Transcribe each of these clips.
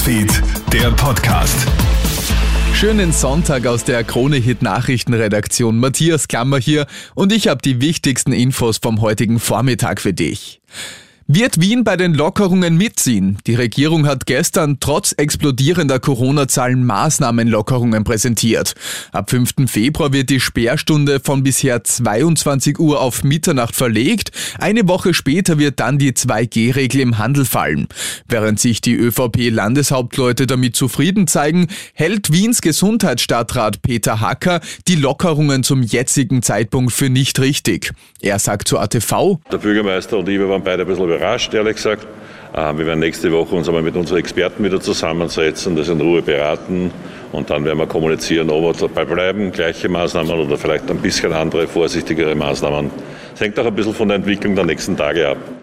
Newsfeed, der Podcast. Schönen Sonntag aus der Krone-Hit Nachrichtenredaktion. Matthias Klammer hier und ich habe die wichtigsten Infos vom heutigen Vormittag für dich. Wird Wien bei den Lockerungen mitziehen? Die Regierung hat gestern trotz explodierender Corona-Zahlen Maßnahmenlockerungen präsentiert. Ab 5. Februar wird die Sperrstunde von bisher 22 Uhr auf Mitternacht verlegt. Eine Woche später wird dann die 2G-Regel im Handel fallen. Während sich die ÖVP-Landeshauptleute damit zufrieden zeigen, hält Wiens Gesundheitsstadtrat Peter Hacker die Lockerungen zum jetzigen Zeitpunkt für nicht richtig. Er sagt zu ATV, Der Bürgermeister und ich wir waren beide ein bisschen überrascht, ehrlich gesagt. Äh, Wir werden nächste Woche uns einmal mit unseren Experten wieder zusammensetzen, das in Ruhe beraten und dann werden wir kommunizieren, ob wir dabei bleiben, gleiche Maßnahmen oder vielleicht ein bisschen andere, vorsichtigere Maßnahmen. Das hängt auch ein bisschen von der Entwicklung der nächsten Tage ab.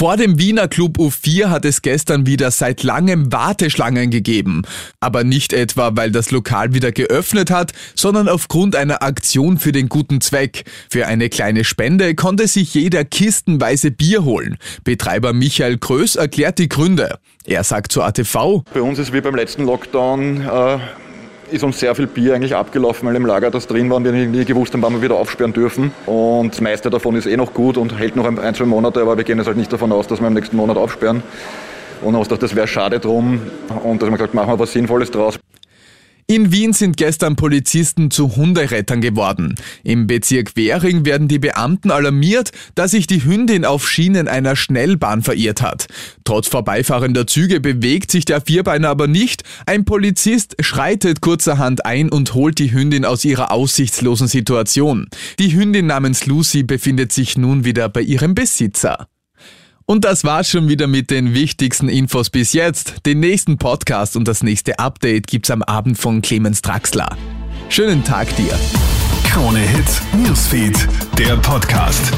Vor dem Wiener Club U4 hat es gestern wieder seit langem Warteschlangen gegeben. Aber nicht etwa, weil das Lokal wieder geöffnet hat, sondern aufgrund einer Aktion für den guten Zweck. Für eine kleine Spende konnte sich jeder kistenweise Bier holen. Betreiber Michael Kröß erklärt die Gründe. Er sagt zur ATV, Bei uns ist wie beim letzten Lockdown, äh, ist uns sehr viel Bier eigentlich abgelaufen, weil im Lager das drin war und wir nie gewusst haben, wann wir wieder aufsperren dürfen. Und das meiste davon ist eh noch gut und hält noch ein, zwei Monate, aber wir gehen jetzt halt nicht davon aus, dass wir im nächsten Monat aufsperren. Und haben gedacht, das wäre schade drum. Und da haben wir gesagt, machen wir was Sinnvolles draus. In Wien sind gestern Polizisten zu Hunderettern geworden. Im Bezirk Währing werden die Beamten alarmiert, dass sich die Hündin auf Schienen einer Schnellbahn verirrt hat. Trotz vorbeifahrender Züge bewegt sich der Vierbeiner aber nicht. Ein Polizist schreitet kurzerhand ein und holt die Hündin aus ihrer aussichtslosen Situation. Die Hündin namens Lucy befindet sich nun wieder bei ihrem Besitzer. Und das war's schon wieder mit den wichtigsten Infos bis jetzt. Den nächsten Podcast und das nächste Update gibt's am Abend von Clemens Draxler. Schönen Tag dir. Krone Hit Newsfeed, der Podcast.